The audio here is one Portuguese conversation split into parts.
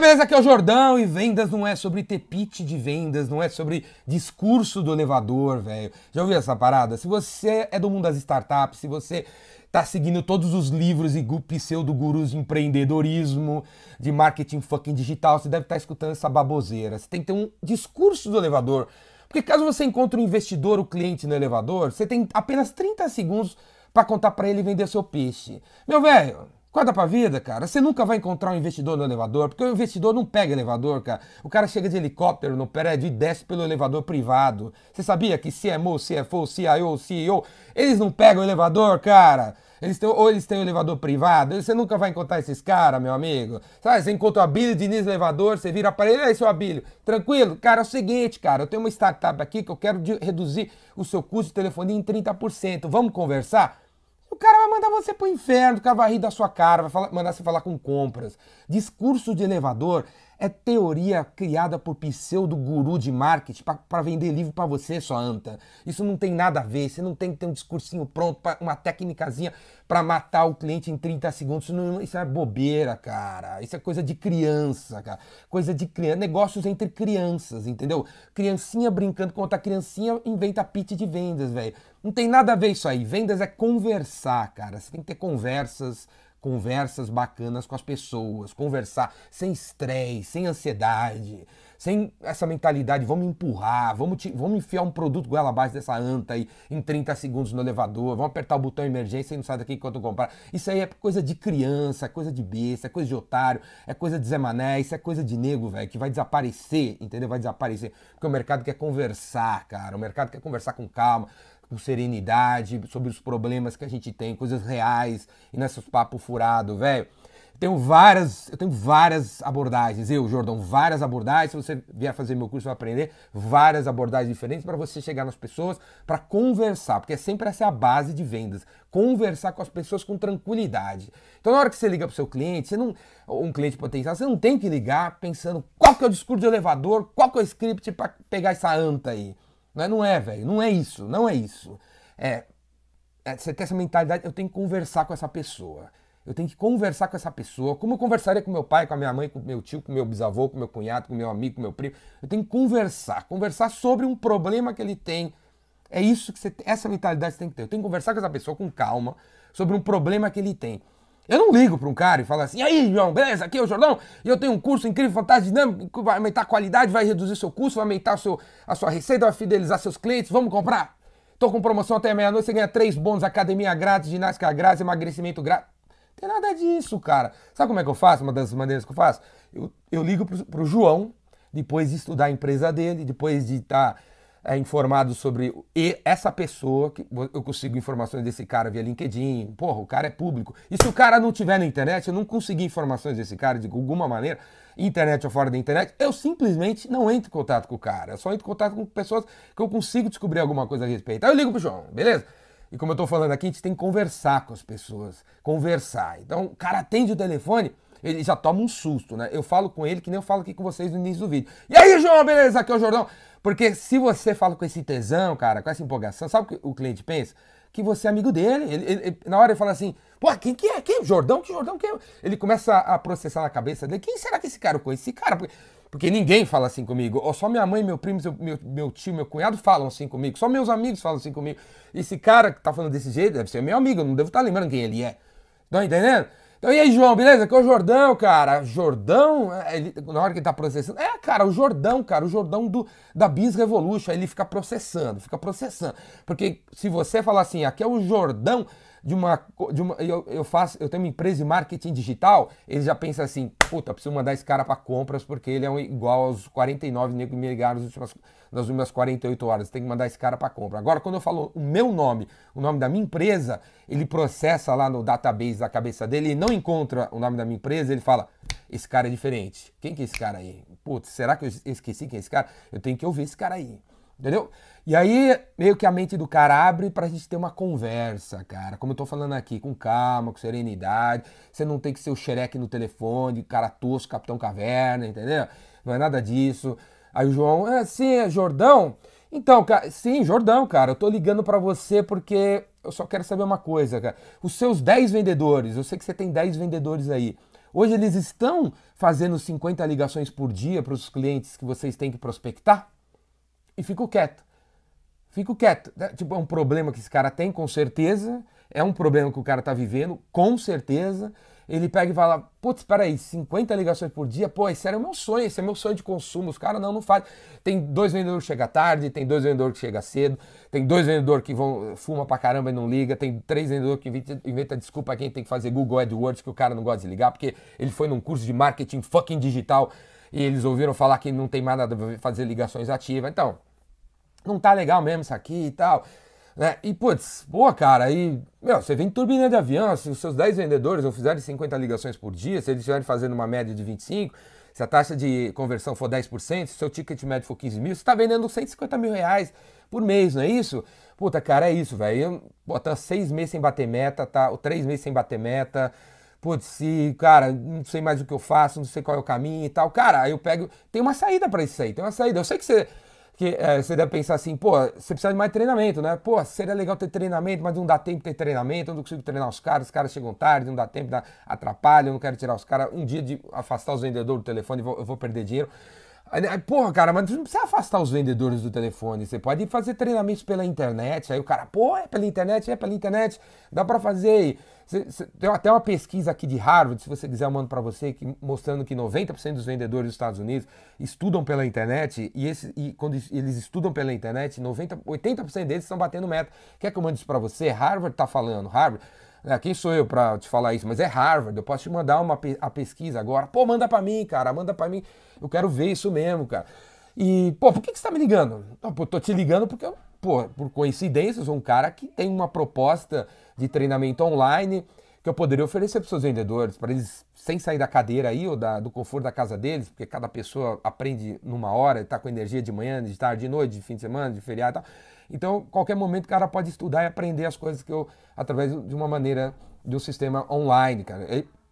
beleza? Aqui é o Jordão e vendas não é sobre ter de vendas, não é sobre discurso do elevador, velho. Já ouviu essa parada? Se você é do mundo das startups, se você tá seguindo todos os livros e pseudo gurus de empreendedorismo, de marketing fucking digital, você deve estar tá escutando essa baboseira. Você tem que ter um discurso do elevador. Porque caso você encontre um investidor, o um cliente no elevador, você tem apenas 30 segundos para contar para ele vender seu peixe. Meu velho, Acorda pra vida, cara. Você nunca vai encontrar um investidor no elevador, porque o investidor não pega elevador, cara. O cara chega de helicóptero no prédio e desce pelo elevador privado. Você sabia que CMO, CFO, CIO, CEO, eles não pegam elevador, cara? Eles têm, ou eles têm um elevador privado. Você nunca vai encontrar esses caras, meu amigo. Sabe, você encontra o Abílio Diniz elevador, você vira para ele, aí, seu Abílio, tranquilo? Cara, é o seguinte, cara, eu tenho uma startup aqui que eu quero reduzir o seu custo de telefonia em 30%. Vamos conversar? O cara vai mandar você pro inferno, o cara vai rir da sua cara, vai falar, mandar você falar com compras. Discurso de elevador é teoria criada por pseudo-guru de marketing para vender livro para você, sua anta. Isso não tem nada a ver, você não tem que ter um discursinho pronto, pra, uma técnicazinha para matar o cliente em 30 segundos. Isso, não, isso é bobeira, cara. Isso é coisa de criança, cara. Coisa de criança. Negócios entre crianças, entendeu? Criancinha brincando com outra criancinha inventa pitch de vendas, velho. Não tem nada a ver isso aí. Vendas é conversar, cara. Você tem que ter conversas conversas bacanas com as pessoas, conversar sem estresse, sem ansiedade, sem essa mentalidade, vamos empurrar, vamos, te, vamos enfiar um produto goela abaixo dessa anta aí em 30 segundos no elevador, vamos apertar o botão emergência e não sai daqui enquanto comprar. Isso aí é coisa de criança, é coisa de besta, é coisa de otário, é coisa de Zé Mané, isso é coisa de nego, velho, que vai desaparecer, entendeu? Vai desaparecer, porque o mercado quer conversar, cara, o mercado quer conversar com calma, com serenidade, sobre os problemas que a gente tem, coisas reais, e nesses papos furados, velho. Tenho várias, eu tenho várias abordagens, eu, Jordão, várias abordagens. Se você vier fazer meu curso, vai aprender várias abordagens diferentes para você chegar nas pessoas, para conversar, porque é sempre essa é a base de vendas. Conversar com as pessoas com tranquilidade. Então, na hora que você liga para o seu cliente, você não, um cliente potencial, você não tem que ligar pensando qual que é o discurso de elevador, qual que é o script para pegar essa anta aí. Não é, não é, velho. Não é isso. Não é isso. É, é, você tem essa mentalidade, eu tenho que conversar com essa pessoa. Eu tenho que conversar com essa pessoa, como eu conversaria com meu pai, com a minha mãe, com meu tio, com meu bisavô, com meu cunhado, com meu amigo, com meu primo. Eu tenho que conversar, conversar sobre um problema que ele tem. É isso que você, essa mentalidade você tem que ter. Eu tenho que conversar com essa pessoa com calma sobre um problema que ele tem. Eu não ligo para um cara e falo assim, e aí, João, beleza? Aqui é o Jordão, e eu tenho um curso incrível, fantástico, dinâmico, vai aumentar a qualidade, vai reduzir seu custo, vai aumentar seu, a sua receita, vai fidelizar seus clientes, vamos comprar? Tô com promoção até meia-noite, você ganha três bônus, academia grátis, ginástica grátis, emagrecimento grátis. Tem nada disso, cara. Sabe como é que eu faço? Uma das maneiras que eu faço? Eu, eu ligo pro, pro João, depois de estudar a empresa dele, depois de estar... Tá é, informado sobre essa pessoa, que eu consigo informações desse cara via LinkedIn, porra, o cara é público. E se o cara não tiver na internet, eu não conseguir informações desse cara de alguma maneira, internet ou fora da internet, eu simplesmente não entro em contato com o cara. Eu só entro em contato com pessoas que eu consigo descobrir alguma coisa a respeito. Aí eu ligo pro João, beleza? E como eu tô falando aqui, a gente tem que conversar com as pessoas, conversar. Então, o cara atende o telefone, ele já toma um susto, né? Eu falo com ele que nem eu falo aqui com vocês no início do vídeo. E aí, João, beleza? Aqui é o Jordão. Porque se você fala com esse tesão, cara, com essa empolgação, sabe o que o cliente pensa? Que você é amigo dele. Ele, ele, ele, na hora ele fala assim, pô, quem que é? Quem? Jordão? Que Jordão? Quem? É? Ele começa a processar na cabeça dele, quem será que esse cara conhece? Esse cara... Porque, porque ninguém fala assim comigo. Ou só minha mãe, meu primo, meu, meu tio, meu cunhado falam assim comigo. Só meus amigos falam assim comigo. Esse cara que tá falando desse jeito deve ser meu amigo. Eu não devo estar tá lembrando quem ele é. Estão entendendo? Então, e aí, João, beleza? Aqui é o Jordão, cara. Jordão, é, ele, na hora que ele tá processando. É, cara, o Jordão, cara, o Jordão do, da Bis Revolution. Aí ele fica processando, fica processando. Porque se você falar assim, aqui é o Jordão de uma. De uma eu, eu faço, eu tenho uma empresa de marketing digital, ele já pensa assim, puta, preciso mandar esse cara para compras porque ele é um, igual aos 49 negros que me ligaram nas últimas, nas últimas 48 horas. Tem que mandar esse cara para compra. Agora, quando eu falo o meu nome, o nome da minha empresa, ele processa lá no database da cabeça dele e não encontra o nome da minha empresa, ele fala: esse cara é diferente. Quem que é esse cara aí? Putz, será que eu esqueci quem é esse cara? Eu tenho que ouvir esse cara aí. Entendeu? E aí, meio que a mente do cara abre pra gente ter uma conversa, cara. Como eu tô falando aqui, com calma, com serenidade. Você não tem que ser o xereque no telefone, cara tosco, Capitão Caverna, entendeu? Não é nada disso. Aí o João, é, sim, é Jordão? Então, cara, sim, Jordão, cara, eu tô ligando para você porque eu só quero saber uma coisa, cara. Os seus 10 vendedores, eu sei que você tem 10 vendedores aí. Hoje eles estão fazendo 50 ligações por dia para os clientes que vocês têm que prospectar? E fico quieto. Fico quieto. É, tipo, é um problema que esse cara tem, com certeza. É um problema que o cara tá vivendo, com certeza ele pega e fala, putz, peraí, 50 ligações por dia? Pô, esse era o meu sonho, esse é meu sonho de consumo. Os caras não, não fazem. Tem dois vendedores que chegam tarde, tem dois vendedores que chegam cedo, tem dois vendedores que vão fuma pra caramba e não liga, tem três vendedores que inventa, desculpa quem tem que fazer Google AdWords que o cara não gosta de ligar, porque ele foi num curso de marketing fucking digital e eles ouviram falar que não tem mais nada a fazer ligações ativas. Então, não tá legal mesmo isso aqui e tal. Né? E, putz, boa, cara, aí, meu, você vem turbina de avião, se os seus 10 vendedores não fizerem 50 ligações por dia, se eles estiverem fazendo uma média de 25, se a taxa de conversão for 10%, se o seu ticket médio for 15 mil, você está vendendo 150 mil reais por mês, não é isso? Puta, cara, é isso, velho. Bota seis meses sem bater meta, tá? Ou três meses sem bater meta. Putz, se, cara, não sei mais o que eu faço, não sei qual é o caminho e tal. Cara, aí eu pego. Tem uma saída para isso aí, tem uma saída. Eu sei que você que é, você deve pensar assim, pô, você precisa de mais treinamento, né? Pô, seria legal ter treinamento, mas não dá tempo de ter treinamento, eu não consigo treinar os caras, os caras chegam tarde, não dá tempo, dá, atrapalha, eu não quero tirar os caras. Um dia de afastar os vendedores do telefone, eu vou perder dinheiro. Porra, cara, mas não precisa afastar os vendedores do telefone. Você pode fazer treinamentos pela internet. Aí o cara, pô, é pela internet, é pela internet, dá para fazer. Tem até uma pesquisa aqui de Harvard, se você quiser, eu mando para você, que, mostrando que 90% dos vendedores dos Estados Unidos estudam pela internet e, esse, e quando eles estudam pela internet, 90, 80% deles estão batendo meta. Quer que eu mande isso para você? Harvard está falando. Harvard. É, quem sou eu para te falar isso? Mas é Harvard. Eu posso te mandar uma a pesquisa agora. Pô, manda para mim, cara. Manda para mim. Eu quero ver isso mesmo, cara. E, pô, por que, que você tá me ligando? Não, pô, tô te ligando porque eu pô, por coincidência, sou um cara que tem uma proposta de treinamento online que eu poderia oferecer para seus vendedores, para eles sem sair da cadeira aí ou da, do conforto da casa deles, porque cada pessoa aprende numa hora, está com energia de manhã, de tarde, de noite, de fim de semana, de feriado e tal. Então, qualquer momento o cara pode estudar e aprender as coisas que eu, através de uma maneira, de um sistema online, cara.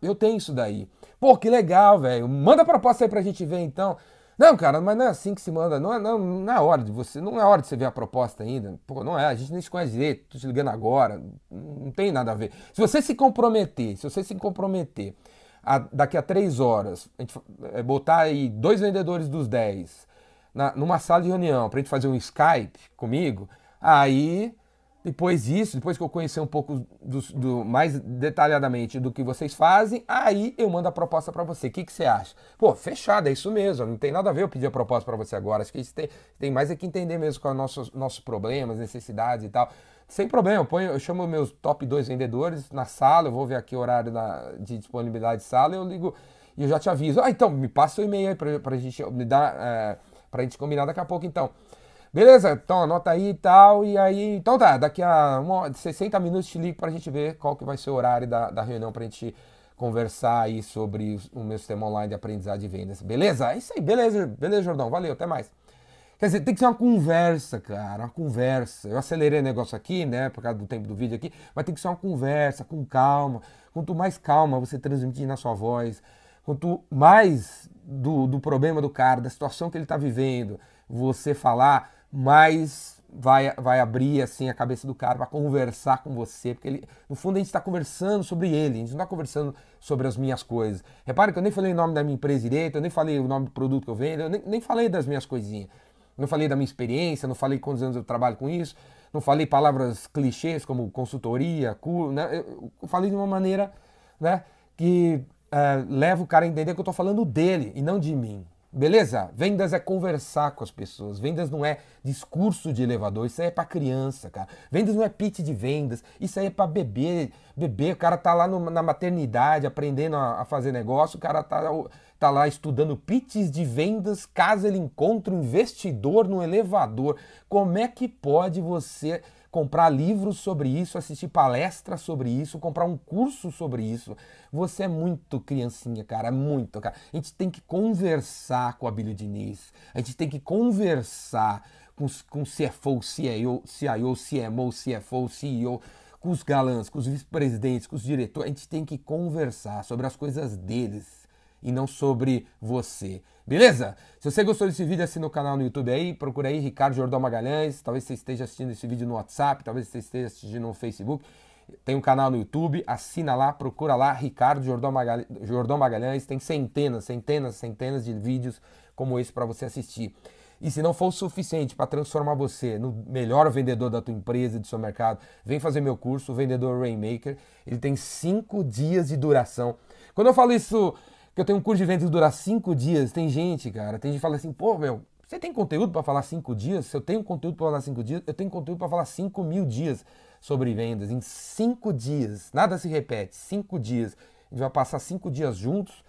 Eu tenho isso daí. Pô, que legal, velho. Manda a proposta aí pra gente ver então. Não, cara, mas não é assim que se manda. Não é, não, não é hora de você. Não é hora de você ver a proposta ainda. Pô, não é. A gente nem se conhece direito. Tô te ligando agora. Não tem nada a ver. Se você se comprometer, se você se comprometer a, daqui a três horas, a gente é, botar aí dois vendedores dos dez na, numa sala de reunião pra gente fazer um Skype comigo, aí depois disso, depois que eu conhecer um pouco do, do, mais detalhadamente do que vocês fazem, aí eu mando a proposta para você. O que, que você acha? Pô, fechado, é isso mesmo. Não tem nada a ver eu pedir a proposta para você agora. Acho que isso tem, tem mais é que entender mesmo quais são nossos, nossos problemas, necessidades e tal. Sem problema, eu, ponho, eu chamo meus top 2 vendedores na sala, eu vou ver aqui o horário de disponibilidade de sala, eu ligo e eu já te aviso. Ah, então, me passa o e-mail aí pra, pra gente me. É, gente combinar daqui a pouco, então. Beleza? Então anota aí e tal. E aí. Então tá, daqui a uma, 60 minutos te ligo pra gente ver qual que vai ser o horário da, da reunião pra gente conversar aí sobre o meu sistema online de aprendizado de vendas. Beleza? É isso aí, beleza, beleza, Jordão. Valeu, até mais. Quer dizer, tem que ser uma conversa, cara, uma conversa. Eu acelerei o negócio aqui, né, por causa do tempo do vídeo aqui, mas tem que ser uma conversa, com calma. Quanto mais calma você transmitir na sua voz, quanto mais do, do problema do cara, da situação que ele está vivendo, você falar, mais vai, vai abrir assim a cabeça do cara para conversar com você, porque ele, no fundo a gente está conversando sobre ele, a gente não está conversando sobre as minhas coisas. Repare que eu nem falei o nome da minha empresa direito, eu nem falei o nome do produto que eu vendo, eu nem, nem falei das minhas coisinhas. Não falei da minha experiência, não falei quantos anos eu trabalho com isso, não falei palavras clichês como consultoria, cur, né? Eu falei de uma maneira né, que uh, leva o cara a entender que eu estou falando dele e não de mim. Beleza? Vendas é conversar com as pessoas. Vendas não é discurso de elevador. Isso aí é para criança, cara. Vendas não é pitch de vendas. Isso aí é para bebê. Bebê, o cara tá lá no, na maternidade aprendendo a, a, fazer negócio. O cara tá, tá lá estudando pitches de vendas caso ele encontre um investidor no elevador. Como é que pode você comprar livros sobre isso, assistir palestras sobre isso, comprar um curso sobre isso. Você é muito criancinha, cara, muito, cara. A gente tem que conversar com a Billy Diniz. A gente tem que conversar com, com CFO, CIO, CIO, CMO, CFO, CEO, com os galãs, com os vice-presidentes, com os diretores. A gente tem que conversar sobre as coisas deles e não sobre você. Beleza? Se você gostou desse vídeo, assina o canal no YouTube aí, procura aí Ricardo Jordão Magalhães, talvez você esteja assistindo esse vídeo no WhatsApp, talvez você esteja assistindo no Facebook. Tem um canal no YouTube, assina lá, procura lá, Ricardo Jordão, Jordão Magalhães. Tem centenas, centenas, centenas de vídeos como esse para você assistir. E se não for o suficiente para transformar você no melhor vendedor da tua empresa, do seu mercado, vem fazer meu curso, o Vendedor Rainmaker. Ele tem cinco dias de duração. Quando eu falo isso, que eu tenho um curso de vendas que dura cinco dias, tem gente, cara, tem gente que fala assim, pô, meu, você tem conteúdo para falar cinco dias? Se eu tenho conteúdo para falar cinco dias, eu tenho conteúdo para falar cinco mil dias sobre vendas. Em cinco dias, nada se repete, cinco dias. A gente vai passar cinco dias juntos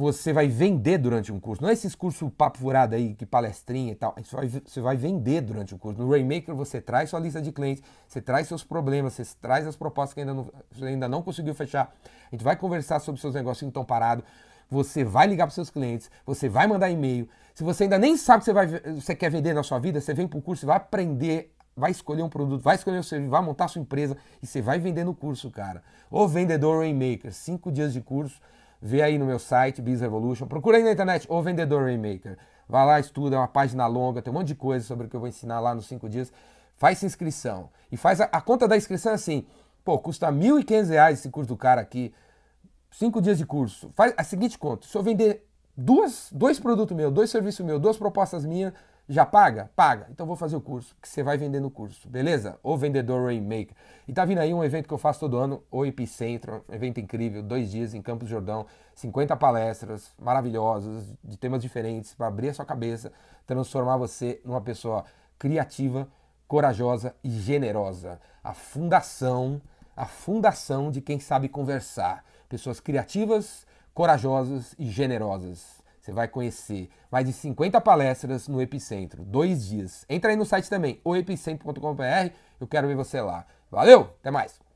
você vai vender durante um curso. Não é esses cursos papo furado aí, que palestrinha e tal. Você vai, você vai vender durante o curso. No Rainmaker você traz sua lista de clientes, você traz seus problemas, você traz as propostas que ainda não, ainda não conseguiu fechar. A gente vai conversar sobre seus negócios que estão parados. Você vai ligar para seus clientes, você vai mandar e-mail. Se você ainda nem sabe o que você, vai, você quer vender na sua vida, você vem para o curso vai aprender vai escolher um produto, vai escolher o serviço, vai montar sua empresa e você vai vender no curso, cara. O Vendedor Rainmaker, cinco dias de curso Vê aí no meu site, Biz Revolution. Procura aí na internet O Vendedor Rainmaker. Vai lá, estuda, é uma página longa, tem um monte de coisa sobre o que eu vou ensinar lá nos cinco dias. Faz inscrição. E faz a, a conta da inscrição é assim. Pô, custa R$ 1.500 esse curso do cara aqui. Cinco dias de curso. Faz a seguinte conta. Se eu vender duas, dois produtos meus, dois serviços meus, duas propostas minhas, já paga? Paga. Então vou fazer o curso, que você vai vender no curso, beleza? O Vendedor Rainmaker. E tá vindo aí um evento que eu faço todo ano, o Epicentro, um evento incrível, dois dias em Campos Jordão, 50 palestras maravilhosas, de temas diferentes, para abrir a sua cabeça, transformar você numa pessoa criativa, corajosa e generosa. A fundação, a fundação de quem sabe conversar. Pessoas criativas, corajosas e generosas. Você vai conhecer mais de 50 palestras no Epicentro, dois dias. Entra aí no site também, oepicentro.com.br. Eu quero ver você lá. Valeu, até mais!